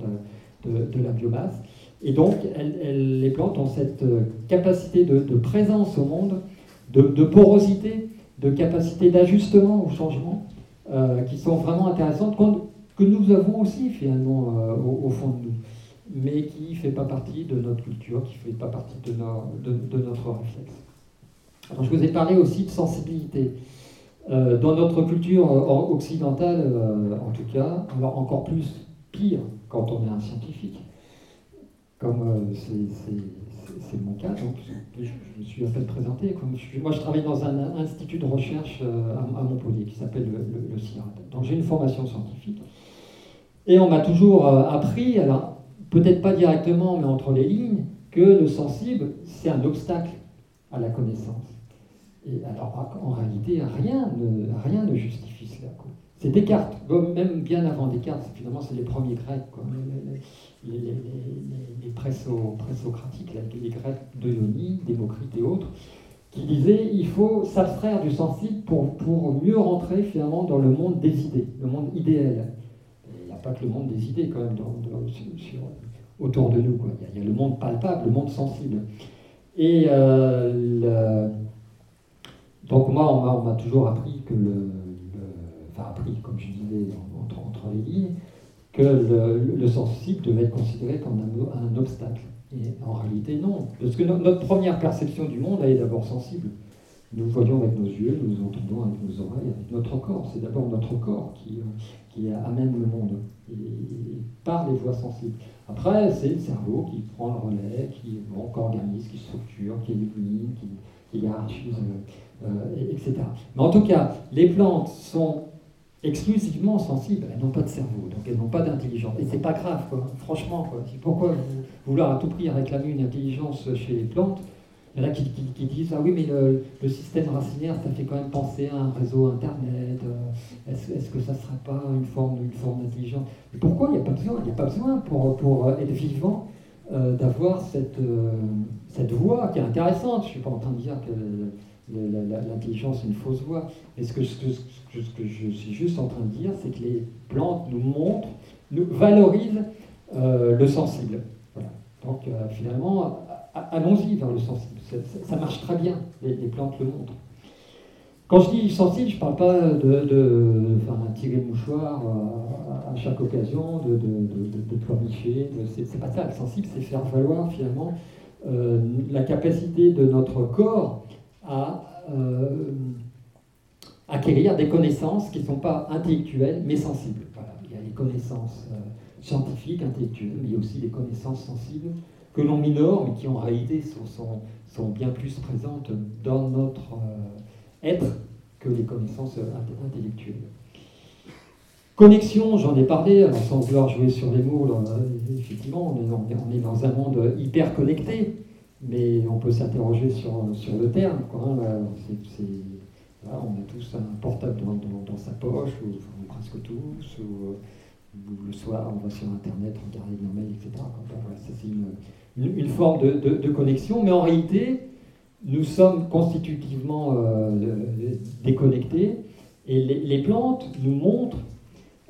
de la, biomasse. Et donc, les plantes ont cette euh, capacité de, présence au monde, de, porosité, de capacité d'ajustement au changement, euh, qui sont vraiment intéressantes, que nous avons aussi finalement euh, au, fond de nous, mais qui ne fait pas partie de notre culture, qui ne fait pas partie de, notre réflexe. Je vous ai parlé aussi de sensibilité. Dans notre culture occidentale, en tout cas, alors encore plus pire quand on est un scientifique, comme euh, c'est mon cas, donc je, me suis à peine présenté. moi, je travaille dans un, institut de recherche à, Montpellier qui s'appelle le, le, CIRAD. Donc j'ai une formation scientifique. Et on m'a toujours appris, alors peut-être pas directement, mais entre les lignes, que le sensible, c'est un obstacle à la connaissance alors, en réalité, rien ne justifie cela. C'est Descartes, même bien avant Descartes, finalement, c'est les premiers Grecs, les, les, les, présocratiques, les Grecs de Démocrite et autres, qui disaient il faut s'abstraire du sensible pour, pour mieux rentrer finalement dans le monde des idées, le monde idéal. Il n'y a pas que le monde des idées quand même autour de nous. Il, y a, le monde palpable, le monde sensible. Et euh, donc moi, on m'a toujours appris que le, appris, comme je disais entre, les lignes, que le, sensible devait être considéré comme un, obstacle. Et en réalité, non. Parce que notre première perception du monde, elle est d'abord sensible. Nous voyons avec nos yeux, nous entendons avec nos oreilles, avec notre corps. C'est d'abord notre corps qui, qui amène le monde, et, par les voies sensibles. Après, c'est le cerveau qui prend le relais, qui, organise, qui structure, qui élimine, qui, qui hiérarchise. Euh, etc. Mais en tout cas, les plantes sont exclusivement sensibles, elles n'ont pas de cerveau, donc elles n'ont pas d'intelligence. Et c'est pas grave, franchement. Quoi. Pourquoi vouloir à tout prix réclamer une intelligence chez les plantes Il y en a qui, disent Ah oui, mais le, système racinaire, ça fait quand même penser à un réseau Internet. Euh, est-ce, que ça ne serait pas une forme, d'intelligence? Pourquoi? Il n'y a pas besoin. Il n'y a pas besoin pour, pour être vivant euh, d'avoir cette, cette voix qui est intéressante. Je ne suis pas en train de dire que l'intelligence est une fausse voix. Mais ce que, je suis juste en train de dire, c'est que les plantes nous montrent, nous valorisent euh, le sensible. Voilà. Donc euh, finalement, allons-y vers le sensible. Ça, marche très bien, les, plantes le montrent. Quand je dis sensible, je ne parle pas de, tirer le mouchoir euh, à, chaque occasion, de, de, de, de C'est pas ça. Le sensible, c'est faire valoir finalement la capacité de notre corps à euh, acquérir des connaissances qui ne sont pas intellectuelles, mais sensibles. Il y a les connaissances euh, scientifiques, intellectuelles, mais il y a aussi les connaissances sensibles que l'on minore, mais qui en réalité sont, bien plus présentes dans notre euh, être que les connaissances intellectuelles. Connexion, j'en ai parlé, alors sans vouloir jouer sur les mots, effectivement, on est, dans un monde hyper connecté, mais on peut s'interroger sur, le terme. on a tous un portable dans, sa poche, ou presque tous, ou, le soir on va sur Internet regarder nos mails, etc. c'est une, forme de, connexion, mais en réalité, nous sommes constitutivement euh, déconnectés, et les plantes nous montrent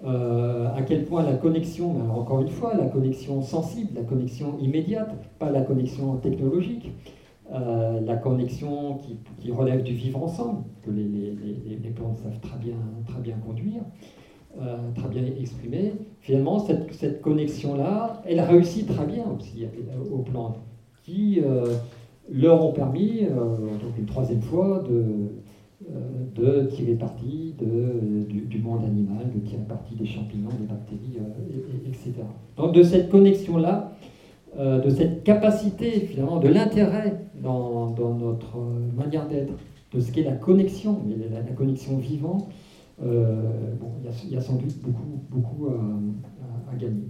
euh, à quel point la connexion, encore une fois, la connexion sensible, la connexion immédiate, pas la connexion technologique, euh, la connexion qui, relève du vivre ensemble, que les, les, plantes savent très bien, très bien conduire, euh, très bien exprimer. Finalement, cette, cette connexion-là, elle réussit très bien aussi aux plantes, qui leur ont permis, donc une troisième fois, de, de tirer parti de, du, monde animal, de tirer parti des champignons, des bactéries, euh, etc. Donc de cette connexion-là, euh, de cette capacité finalement, de l'intérêt dans, notre manière d'être, de ce qu'est la connexion, la, connexion vivante, bon, il y, a sans doute beaucoup, beaucoup à, gagner.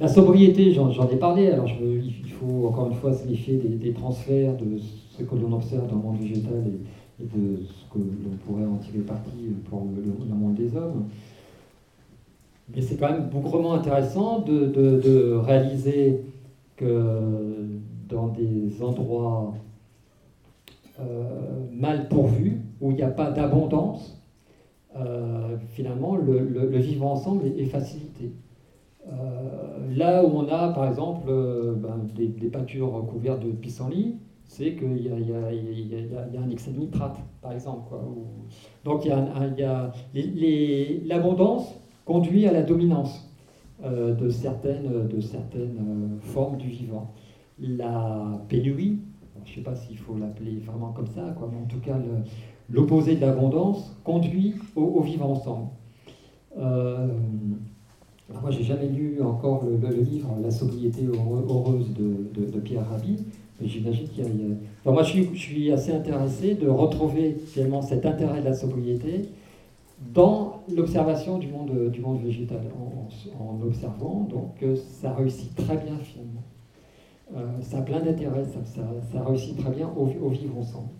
La sobriété, j'en ai parlé, alors il faut encore une fois se méfier des, transferts de ce que l'on observe dans le monde végétal et de ce que l'on pourrait en tirer parti pour le, monde des hommes. Mais c'est quand même bougrement intéressant de, réaliser que dans des endroits euh, mal pourvus, où il n'y a pas d'abondance, euh, finalement, le, vivre ensemble est, facilité. Euh, là où on a, par exemple, ben, des, des, pâtures recouvertes de pissenlit, c'est qu'il y, a, un excès de nitrate, par exemple. Donc l'abondance conduit à la dominance euh, de certaines, de certaines euh, formes du vivant. La pénurie, je ne sais pas s'il faut l'appeler vraiment comme ça, quoi, mais en tout cas l'opposé de l'abondance conduit au, vivant ensemble. Euh, moi, j'ai jamais lu encore le, livre La sobriété heureuse de, Pierre Rabhi, J'imagine qu'il y a. moi, je suis, assez intéressé de retrouver finalement cet intérêt de la sobriété dans l'observation du monde, du monde végétal, en, observant. Donc, euh, ça réussit très bien finalement. Euh, ça a plein d'intérêt, ça, ça, réussit très bien au, vivre ensemble.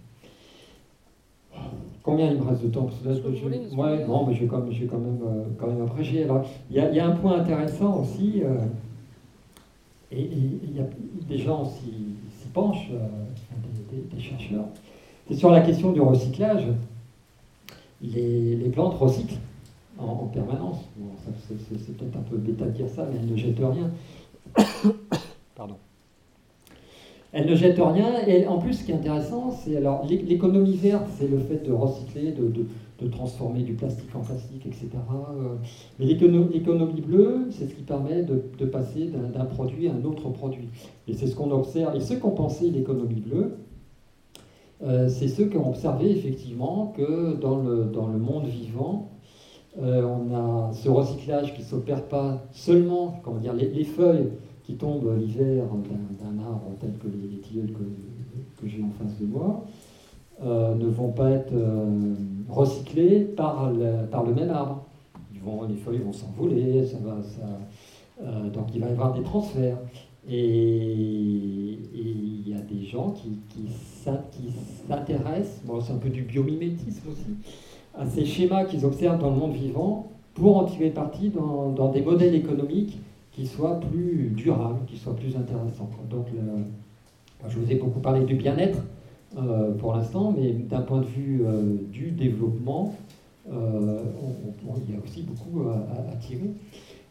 Combien il me reste de temps? Parce que je, ouais, non, mais je vais quand même, je vais quand même, euh, quand même apprécier. Alors, il y, a, il y, a un point intéressant aussi, et il y a des gens aussi euh, des, chercheurs, c'est sur la question du recyclage. Les, plantes recyclent en, permanence. c'est peut-être un peu bêta de dire ça, mais elles ne jettent rien. (coughs) Pardon. Elles ne jettent rien. Et en plus, ce qui est intéressant, c'est alors l'économie verte, c'est le fait de recycler, de, transformer du plastique en plastique, etc. Euh, mais l'économie bleue, c'est ce qui permet de, de passer d'un produit à un autre produit. Et c'est ce qu'on observe. Et ceux qui ont pensé l'économie bleue, euh, c'est ceux qui ont observé effectivement que dans le, dans le monde vivant, euh, on a ce recyclage qui ne s'opère pas seulement, comment dire, les, feuilles qui tombent l'hiver d'un arbre tel que les, tilleuls que, que j'ai en face de moi, euh, ne vont pas être par le, par le même arbre. Les feuilles vont s'envoler, ça, donc il va y avoir des transferts. Et il y a des gens qui, s'intéressent, bon, c'est un peu du biomimétisme aussi, à ces schémas qu'ils observent dans le monde vivant pour en tirer parti dans, dans des modèles économiques qui soient plus durables, qui soient plus intéressants. Donc, je vous ai beaucoup parlé du bien-être euh, pour l'instant, mais d'un point de vue euh, du développement, euh, il y a aussi beaucoup à tirer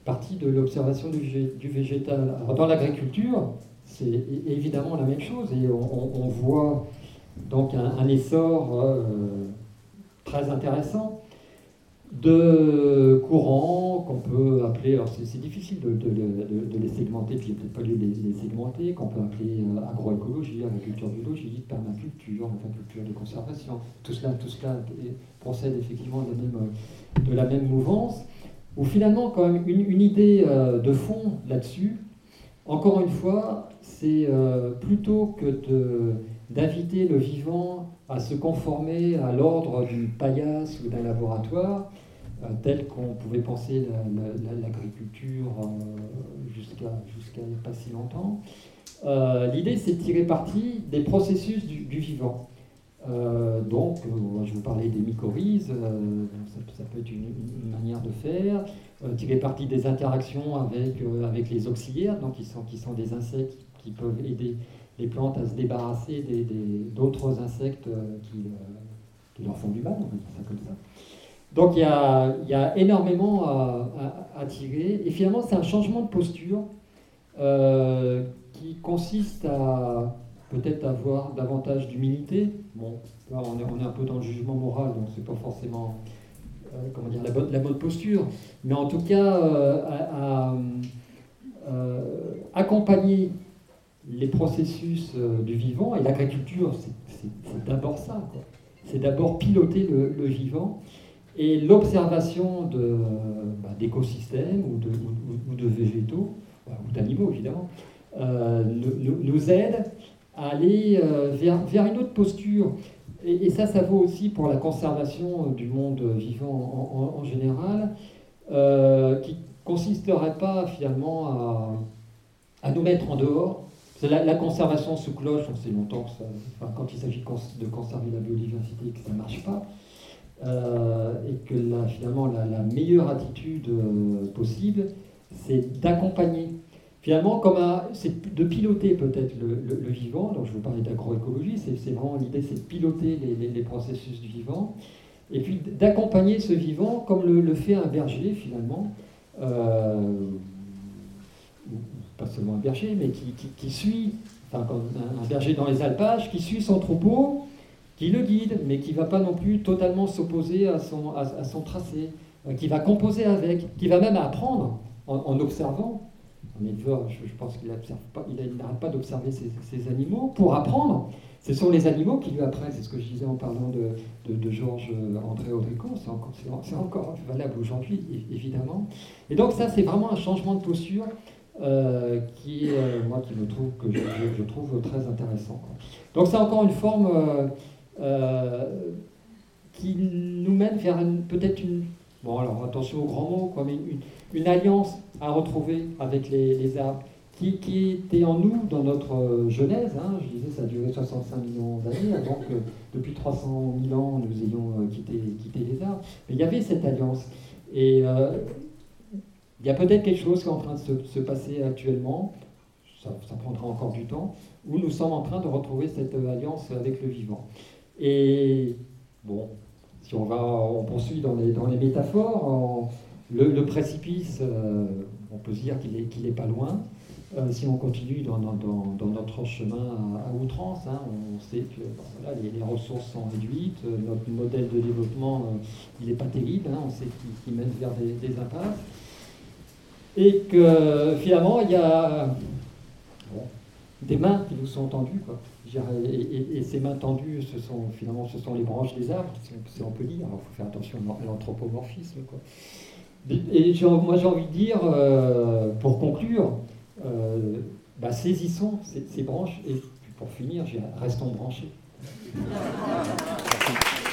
partie de l'observation du, végétal. dans l'agriculture, c'est évidemment la même chose et on, voit donc un, essor très intéressant de courants qu'on peut appeler, alors c'est difficile de, les segmenter, puis peut-être pas les, les segmenter, qu'on peut appeler euh, agroécologie, agriculture biologique, permaculture, agriculture de conservation. Tout cela, tout cela procède effectivement de la même, de mouvance où finalement, quand même, une, idée euh, de fond là-dessus, encore une fois, c'est euh, plutôt que d'inviter le vivant à se conformer à l'ordre d'une paillasse ou d'un laboratoire, euh, tel qu'on pouvait penser l'agriculture euh, jusqu'à jusqu'à pas si longtemps. Euh, l'idée, c'est de tirer parti des processus du, vivant. donc, je vous parlais des mycorhizes, ça, peut être une, manière de faire. tirer parti des interactions avec, avec les auxiliaires, donc qui sont, qui sont des insectes qui peuvent aider les plantes à se débarrasser d'autres des, insectes qui, qui, leur font du mal, on va dire ça comme ça. Donc il y a, énormément à, tirer. Et finalement, c'est un changement de posture euh, qui consiste à peut-être avoir davantage d'humilité. Bon, là, on est, un peu dans le jugement moral, donc c'est pas forcément euh, comment dire, la, bonne, posture. Mais en tout cas, euh, à, accompagner les processus du vivant, et l'agriculture, c'est d'abord ça. C'est d'abord piloter le vivant et l'observation bah, d'écosystèmes ou de, végétaux, ou d'animaux évidemment, euh, nous, aide à aller euh, vers, une autre posture. Et, ça, ça vaut aussi pour la conservation du monde vivant en, général, euh, qui consisterait pas finalement à, nous mettre en dehors. La, conservation sous cloche, on sait longtemps que quand il s'agit de conserver la biodiversité, que ça ne marche pas. Euh, et que finalement la, meilleure attitude euh, possible, c'est d'accompagner. Finalement, comme c'est de piloter peut-être le, vivant, donc je vous parlais d'agroécologie, c'est vraiment l'idée, c'est de piloter les, processus du vivant, et puis d'accompagner ce vivant comme le, fait un berger finalement, euh, pas seulement un berger, mais qui, suit, enfin un berger dans les alpages, qui suit son troupeau, qui le guide, mais qui ne va pas non plus totalement s'opposer à son, à, son tracé, euh, qui va composer avec, qui va même apprendre en, observant. Un éleveur, je, pense qu'il n'arrête pas d'observer ces, animaux pour apprendre. Ce sont les animaux qui lui apprennent, c'est ce que je disais en parlant de, de, Georges euh, André Audrico, c'est encore, encore, valable aujourd'hui, évidemment. Et donc ça, c'est vraiment un changement de posture euh, qui, moi, qui me trouve, que je, trouve très intéressant. Donc c'est encore une forme... qui nous mène vers peut-être une, bon alors attention aux grands mots, quoi, mais une, alliance à retrouver avec les, arbres, qui, était en nous dans notre genèse, hein, je disais ça a duré 65 millions d'années, avant que depuis 300 000 ans nous ayons euh, quitté, quitté, les arbres, mais il y avait cette alliance. Et euh, il y a peut-être quelque chose qui est en train de se, se passer actuellement, ça, prendra encore du temps, où nous sommes en train de retrouver cette alliance avec le vivant. Et bon, si on va, on poursuit dans les, dans les métaphores, le, précipice, euh, on peut se dire qu'il n'est pas loin. Euh, si on continue dans, dans, dans, notre chemin à, outrance, hein, on sait que voilà, les, ressources sont réduites, euh, notre modèle de développement, il n'est pas terrible, hein, on sait qu'il mène vers des, impasses. Et que finalement, il y a des mains qui nous sont tendues. Quoi. Et, ces mains tendues, ce sont, finalement, ce sont les branches des arbres, si on peut dire. Il faut faire attention à l'anthropomorphisme. Et moi, j'ai envie de dire, euh, pour conclure, euh, bah, saisissons ces, ces, branches et pour finir, restons branchés. (laughs)